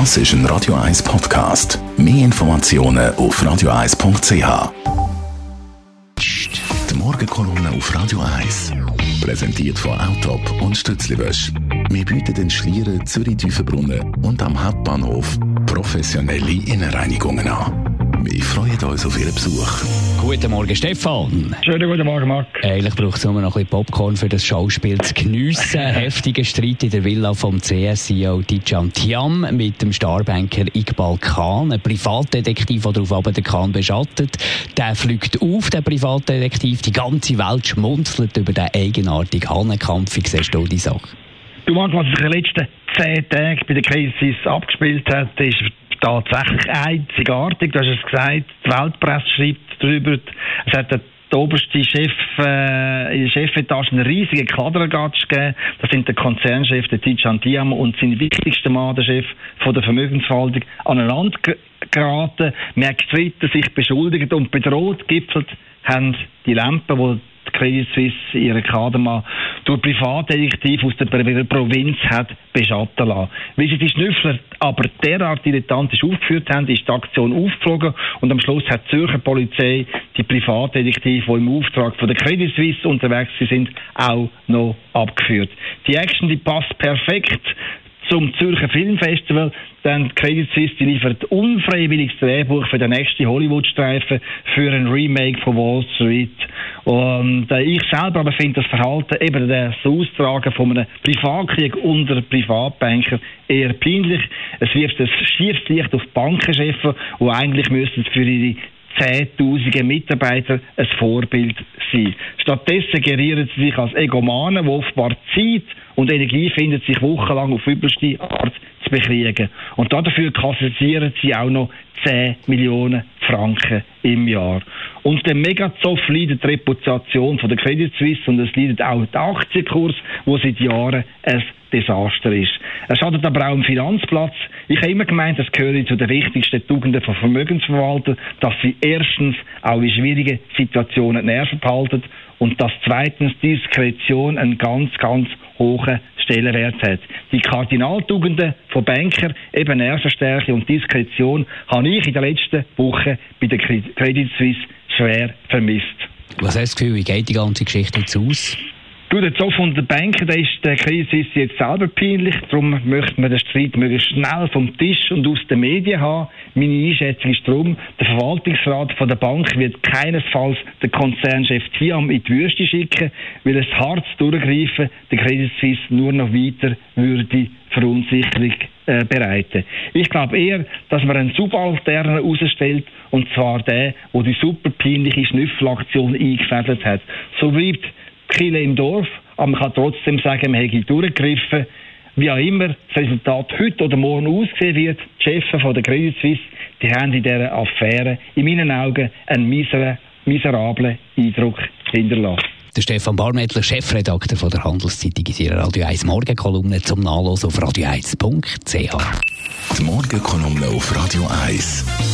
Das ist ein Radio 1 Podcast. Mehr Informationen auf radio1.ch. Die Morgenkolumne auf Radio 1. Präsentiert von Autop und Stützliwösch. Wir bieten den Schlieren Zürich-Tüfenbrunnen und am Hauptbahnhof professionelle Innenreinigungen an. Wir freuen uns auf Ihren Besuch. Guten Morgen, Stefan. Schönen guten Morgen, Marc. Eigentlich braucht es nur noch ein bisschen Popcorn für das Schauspiel zu geniessen. Heftiger Streit in der Villa vom CS-CEO Tijan Tiam mit dem Starbanker Iqbal Khan, ein Privatdetektiv, der darauf aber den Khan beschattet. Der fliegt auf, der Privatdetektiv. Die ganze Welt schmunzelt über den eigenartigen Hahnenkampf. Wie siehst du die Sache? Du, Marc, was sich in den letzten zehn Tagen bei der Krise abgespielt hat, ist tatsächlich einzigartig. Du hast es gesagt, die Weltpresse schreibt darüber. Es hat der oberste Chef äh, in der Chefetage einen riesigen Kladderagatsch gegeben. Das sind der Konzernchef, der Tijan Diam und sein wichtigster Mann, der Chef von der Vermögensverwaltung, aneinander geraten. Gestritten, sich beschuldigt und bedroht. Gipfelt haben die Lampen, die Credit Suisse ihren Kader mal durch Privatdetektiv aus der Provinz hat beschatten lassen. Wie sie die Schnüffler aber derart dilettantisch aufgeführt haben, ist die Aktion aufgeflogen und am Schluss hat die Zürcher Polizei die Privatdetektive, die im Auftrag von der Credit Suisse unterwegs sind, auch noch abgeführt. Die Action, die passt perfekt zum Zürcher Filmfestival. Dann Credit Suisse die liefert unfreiwilliges Drehbuch für den nächsten Hollywood-Streifen für ein Remake von Wall Street. Und äh, ich selber aber finde das Verhalten, eben das Austragen von einem Privatkrieg unter Privatbanker eher peinlich. Es wirft ein schiefes Licht auf Bankenchefs, die eigentlich müssten für ihre Zehntausende Mitarbeiter ein Vorbild sein. Stattdessen gerieren sie sich als Egomanen, die offenbar Zeit und Energie finden, sich wochenlang auf übelste Art zu bekriegen. Und dafür kassieren sie auch noch 10 Millionen Franken im Jahr. Und der Megazoff leidet die Reputation von der Credit Suisse und es leidet auch der Aktienkurs, wo seit Jahren ein Desaster ist. Er schadet aber auch im Finanzplatz. Ich habe immer gemeint, das gehört zu den wichtigsten Tugenden von Vermögensverwaltern, dass sie erstens auch in schwierigen Situationen Nerven behalten und dass zweitens Diskretion einen ganz, ganz hohen Stellenwert hat. Die Kardinaltugenden von Banker, eben Nervenstärke und Diskretion, habe ich in den letzten Wochen bei der Credit Suisse schwer vermisst. Was hast du das Gefühl, wie geht die ganze Geschichte jetzt aus? Du, der Zoff und der Banker, der ist der Krise jetzt selber peinlich. Darum möchte man den Streit möglichst schnell vom Tisch und aus den Medien haben. Meine Einschätzung ist darum, der Verwaltungsrat von der Bank wird keinesfalls den Konzernchef Tiam in die Wüste schicken, weil es hart durchgreifen der Credit Suisse nur noch weiter würde Verunsicherung äh, bereiten. Ich glaube eher, dass man einen Subalternen herausstellt, und zwar der, der die super peinliche Schnüffelaktion eingefädelt hat. So bleibt Kille im Dorf, aber man kann trotzdem sagen, man hätte durchgegriffen. Wie auch immer das Resultat heute oder morgen aussehen wird, die Chefs von der Credit Suisse, die haben in dieser Affäre in meinen Augen einen miser miserablen Eindruck hinterlassen. Der Stefan Barmettler, Chefredakteur von der Handelszeitung, in ihrer Radio 1 Morgenkolumne zum Nachlesen auf radio1.ch. Die Morgenkolumne auf Radio 1.